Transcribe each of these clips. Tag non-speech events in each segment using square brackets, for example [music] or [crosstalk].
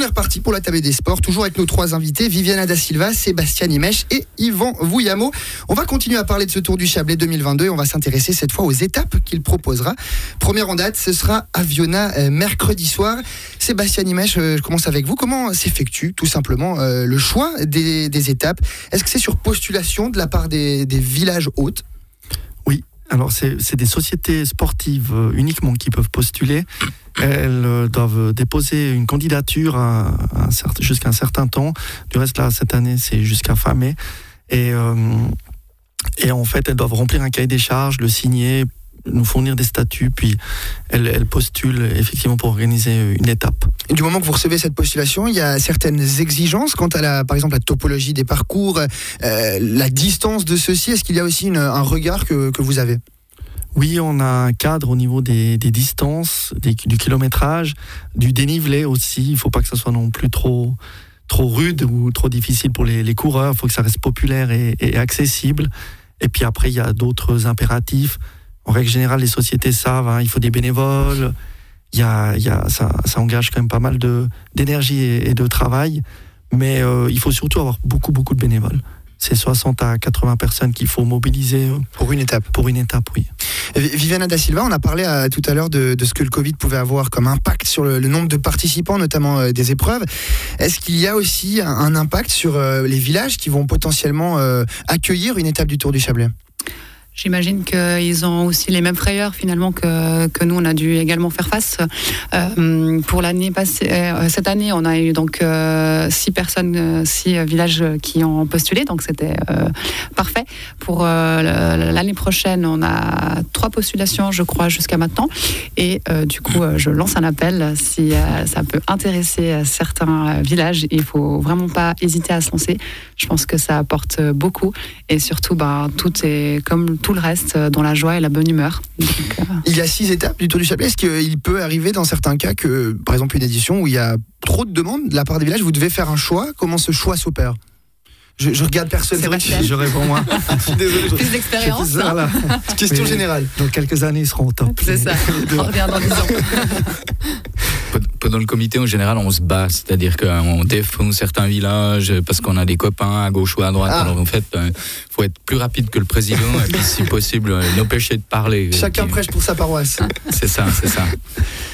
On est reparti pour la table des sports, toujours avec nos trois invités, Viviana da Silva, Sébastien Imèche et Yvan Vouillamo. On va continuer à parler de ce Tour du Chablais 2022 et on va s'intéresser cette fois aux étapes qu'il proposera. Première en date, ce sera Aviona euh, mercredi soir. Sébastien Imèche, euh, je commence avec vous. Comment s'effectue tout simplement euh, le choix des, étapes? Est-ce que c'est sur postulation de la part des, villages hôtes? Alors, c'est des sociétés sportives euh, uniquement qui peuvent postuler. Elles euh, doivent déposer une candidature jusqu'à un certain temps. Du reste, là, cette année, c'est jusqu'à fin mai. Et, euh, et en fait, elles doivent remplir un cahier des charges, le signer, nous fournir des statuts, puis elles, postulent effectivement pour organiser une étape. Et du moment que vous recevez cette postulation, il y a certaines exigences quant à la, par exemple, la topologie des parcours, euh, la distance de ceux-ci. Est-ce qu'il y a aussi un regard que, vous avez? Oui, on a un cadre au niveau des, distances, du kilométrage, du dénivelé aussi. Il ne faut pas que ça soit non plus trop, trop rude ou trop difficile pour les, coureurs. Il faut que ça reste populaire et, accessible. Et puis après, il y a d'autres impératifs en règle générale, les sociétés savent, hein, il faut des bénévoles, il y a, ça, ça, engage quand même pas mal d'énergie et, de travail, mais euh, il faut surtout avoir beaucoup, beaucoup de bénévoles. C'est 60 à 80 personnes qu'il faut mobiliser. Euh, pour une étape Pour une étape, oui. Viviana da Silva, on a parlé euh, tout à l'heure de, ce que le Covid pouvait avoir comme impact sur le, nombre de participants, notamment des épreuves. Est-ce qu'il y a aussi un, impact sur les villages qui vont potentiellement accueillir une étape du Tour du Chablais? J'imagine qu'ils ont aussi les mêmes frayeurs finalement que, que nous, on a dû également faire face. Euh, pour l'année passée, euh, cette année, on a eu donc euh, six personnes, six villages qui ont postulé, donc c'était parfait. Pour l'année prochaine, on a trois postulations, je crois, jusqu'à maintenant. Et du coup, je lance un appel si ça peut intéresser certains villages. Il faut vraiment pas hésiter à se lancer. Je pense que ça apporte beaucoup et surtout, ben, tout est comme tout le reste euh, dans la joie et la bonne humeur. Euh, il y a six étapes du Tour du Chablais. Est-ce qu'il peut arriver dans certains cas que, par exemple, une édition où il y a trop de demandes de la part des villages, vous devez faire un choix? Comment ce choix s'opère? Je, regarde personne. C'est vrai que je réponds moi. [laughs] Désolé. Plus d'expérience. [laughs] Question générale. Dans quelques années, ils seront au top. C'est ça. On revient dans 10 ans. Pendant le comité, en général, on se bat, c'est-à-dire qu'on défend certains villages parce qu'on a des copains à gauche ou à droite. Ah. Alors en fait, il ben, faut être plus rapide que le président et puis, si possible, n'empêcher de parler. Chacun prêche pour sa paroisse. [laughs] C'est ça, c'est ça.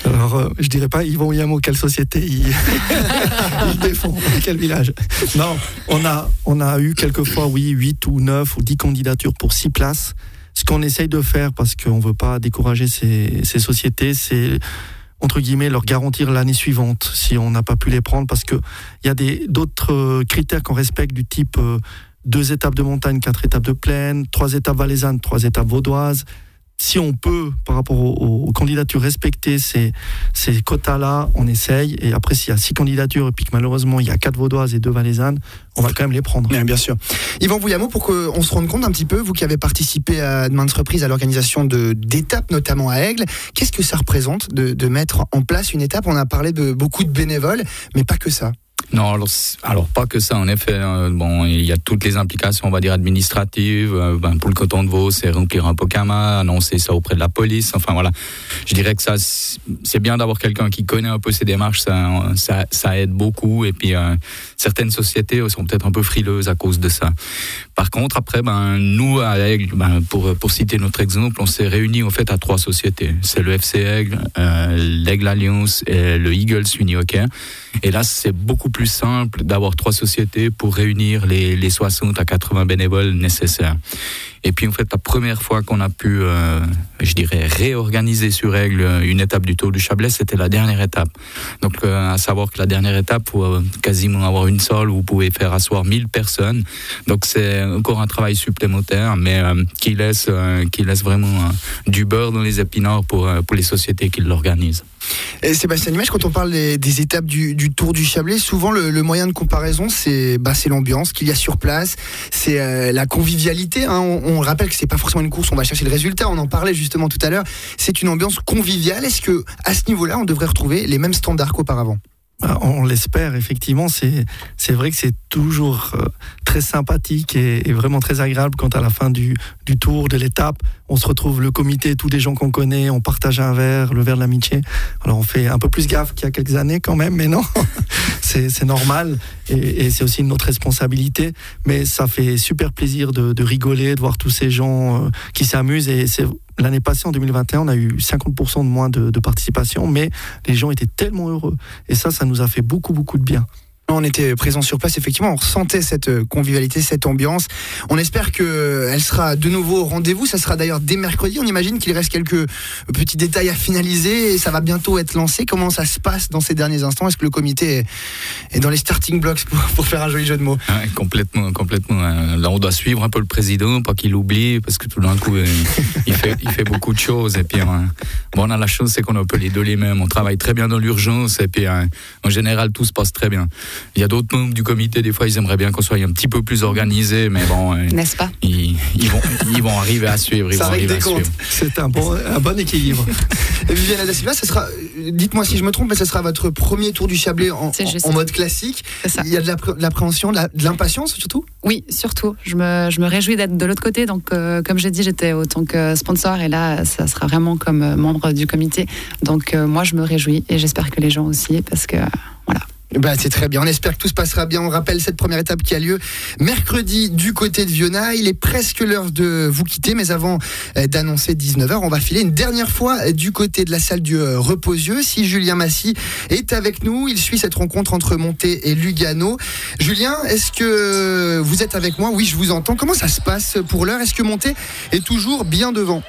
Alors, euh, je dirais pas Yvon Yamo, quelle société il, [laughs] il défend, quel village. Non, on a, on a eu quelquefois, oui, 8 ou 9 ou 10 candidatures pour 6 places. Ce qu'on essaye de faire, parce qu'on ne veut pas décourager ces, ces sociétés, c'est entre guillemets, leur garantir l'année suivante si on n'a pas pu les prendre parce qu'il y a d'autres euh, critères qu'on respecte du type euh, deux étapes de montagne, quatre étapes de plaine, trois étapes valaisannes, trois étapes vaudoises, si on peut, par rapport aux, candidatures, respecter ces, ces quotas-là, on essaye. Et après, s'il y a six candidatures et puis que malheureusement il y a quatre vaudoises et deux valaisannes, on va quand même les prendre. Bien, bien sûr. Yvan Bouillamot, pour qu'on se rende compte un petit peu, vous qui avez participé à de maintes reprises à l'organisation d'étapes, notamment à Aigle, qu'est-ce que ça représente de, de mettre en place une étape? On a parlé de beaucoup de bénévoles, mais pas que ça. Non, alors, pas que ça, en effet. Hein. bon, il y a toutes les implications, on va dire, administratives. Euh, ben, pour le coton de veau, c'est remplir un POCAMA, annoncer ça auprès de la police. Enfin, voilà. Je dirais que ça, c'est bien d'avoir quelqu'un qui connaît un peu ces démarches. Ça, ça, ça aide beaucoup. Et puis, euh, certaines sociétés sont peut-être un peu frileuses à cause de ça. Par contre, après, ben, nous, à Aigle, ben, pour, pour citer notre exemple, on s'est réunis, en fait, à trois sociétés. C'est le FC Aigle, euh, l'Aigle Alliance et le Eagles Uni Hockey. Et là, c'est beaucoup plus simple d'avoir trois sociétés pour réunir les, les 60 à 80 bénévoles nécessaires. Et puis en fait, la première fois qu'on a pu, euh, je dirais, réorganiser sur règle une étape du Tour du Chablais, c'était la dernière étape. Donc euh, à savoir que la dernière étape, pour euh, quasiment avoir une salle vous pouvez faire asseoir 1000 personnes. Donc c'est encore un travail supplémentaire, mais qui laisse, qui laisse vraiment du beurre dans les épinards pour, pour les sociétés qui l'organisent. Sébastien Nimèche, quand on parle des, étapes du, Tour du Chablais, souvent le, moyen de comparaison, c'est bah, l'ambiance qu'il y a sur place, c'est la convivialité. Hein. Rappelle que c'est pas forcément une course, on va chercher le résultat. On en parlait justement tout à l'heure. C'est une ambiance conviviale. Est-ce que à ce niveau-là, on devrait retrouver les mêmes standards qu'auparavant? Bah, on l'espère, effectivement. C'est, c'est vrai que c'est toujours euh, sympathique et, vraiment très agréable quand à la fin du, tour, de l'étape, on se retrouve le comité, tous les gens qu'on connaît, on partage un verre, le verre de l'amitié. Alors on fait un peu plus gaffe qu'il y a quelques années quand même, mais non, [laughs] c'est normal et, c'est aussi notre responsabilité. Mais ça fait super plaisir de, rigoler, de voir tous ces gens euh, qui s'amusent et c'est L'année passée, en 2021, on a eu 50% de moins de participation, mais les gens étaient tellement heureux. Et ça, ça nous a fait beaucoup, beaucoup de bien. On était présent sur place, effectivement, on ressentait cette euh, convivialité, cette ambiance. On espère qu'elle euh, sera de nouveau au rendez-vous. Ça sera d'ailleurs dès mercredi. On imagine qu'il reste quelques petits détails à finaliser et ça va bientôt être lancé. Comment ça se passe dans ces derniers instants? Est-ce que le comité est dans les starting blocks [laughs] pour, faire un joli jeu de mots? Complètement, complètement. Là, on doit suivre un peu le président, pas qu'il oublie, parce que tout d'un coup, euh, il fait, beaucoup de choses. Et puis, bon, on a la chance, c'est qu'on a un peu les deux les mêmes. On travaille très bien dans l'urgence et puis, en général, tout se passe très bien. Il y a d'autres membres du comité, des fois, ils aimeraient bien qu'on soit un petit peu plus organisé, mais bon. Euh, N'est-ce pas ils, vont, ils vont arriver à suivre. Ils ça vont arriver à suivre. C'est un bon, un bon équilibre. [laughs] Viviane Adasilva, ce sera, dites-moi si je me trompe, mais ce sera votre premier tour du Chablais en, en, mode classique. Il y a de l'appréhension, de l'impatience surtout? Oui, surtout. Je me, je me réjouis d'être de l'autre côté. Donc, euh, comme j'ai dit, j'étais autant que sponsor et là, ça sera vraiment comme euh, membre du comité. Donc, moi, je me réjouis et j'espère que les gens aussi parce que. Bah, c'est très bien. On espère que tout se passera bien. On rappelle cette première étape qui a lieu mercredi du côté de Viona. Il est presque l'heure de vous quitter, mais avant euh, d'annoncer 19h, on va filer une dernière fois du côté de la salle du euh, Reposieux. Si Julien Massy est avec nous, il suit cette rencontre entre Monté et Lugano. Julien, est-ce que vous êtes avec moi? Oui, je vous entends. Comment ça se passe pour l'heure? Est-ce que Monté est toujours bien devant?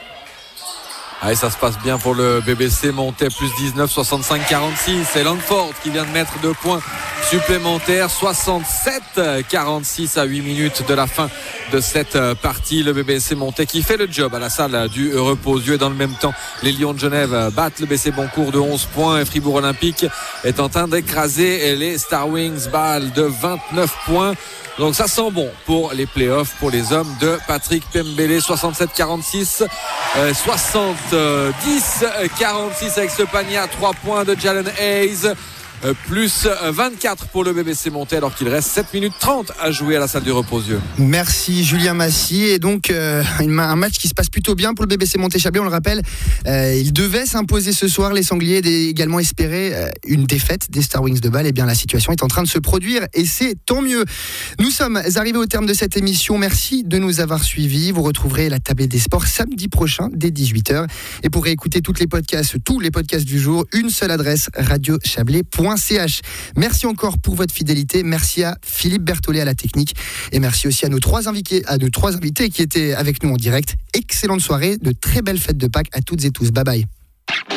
Allez, ça se passe bien pour le BBC monté plus 19, 65, 46. C'est Landford qui vient de mettre deux points supplémentaires. 67, 46 à 8 minutes de la fin de cette euh, partie. Le BBC monté qui fait le job à la salle du Reposieux. Et dans le même temps, les Lions de Genève battent le BC Boncourt de 11 points. Et Fribourg Olympique est en train d'écraser les Star Wings Ball de 29 points. Donc ça sent bon pour les playoffs pour les hommes de Patrick Pembele 67-46 70-46 avec ce panier à 3 points de Jalen Hayes euh, plus 24 pour le BBC Monté alors qu'il reste 7 minutes 30 à jouer à la salle du reposieux. Merci Julien Massy. Et donc euh, un match qui se passe plutôt bien pour le BBC Monté Chablais on le rappelle. Euh, il devait s'imposer ce soir. Les Sangliers également espérer une défaite des Star Wings de Bâle. Et eh bien la situation est en train de se produire et c'est tant mieux. Nous sommes arrivés au terme de cette émission. Merci de nous avoir suivis. Vous retrouverez la table des sports samedi prochain dès 18h et pour réécouter toutes les podcasts tous les podcasts du jour une seule adresse radiochablais.com Merci encore pour votre fidélité. Merci à Philippe Berthollet à la technique. Et merci aussi à nos trois invités, à nos trois invités qui étaient avec nous en direct. Excellente soirée, de très belles fêtes de Pâques à toutes et tous. Bye bye.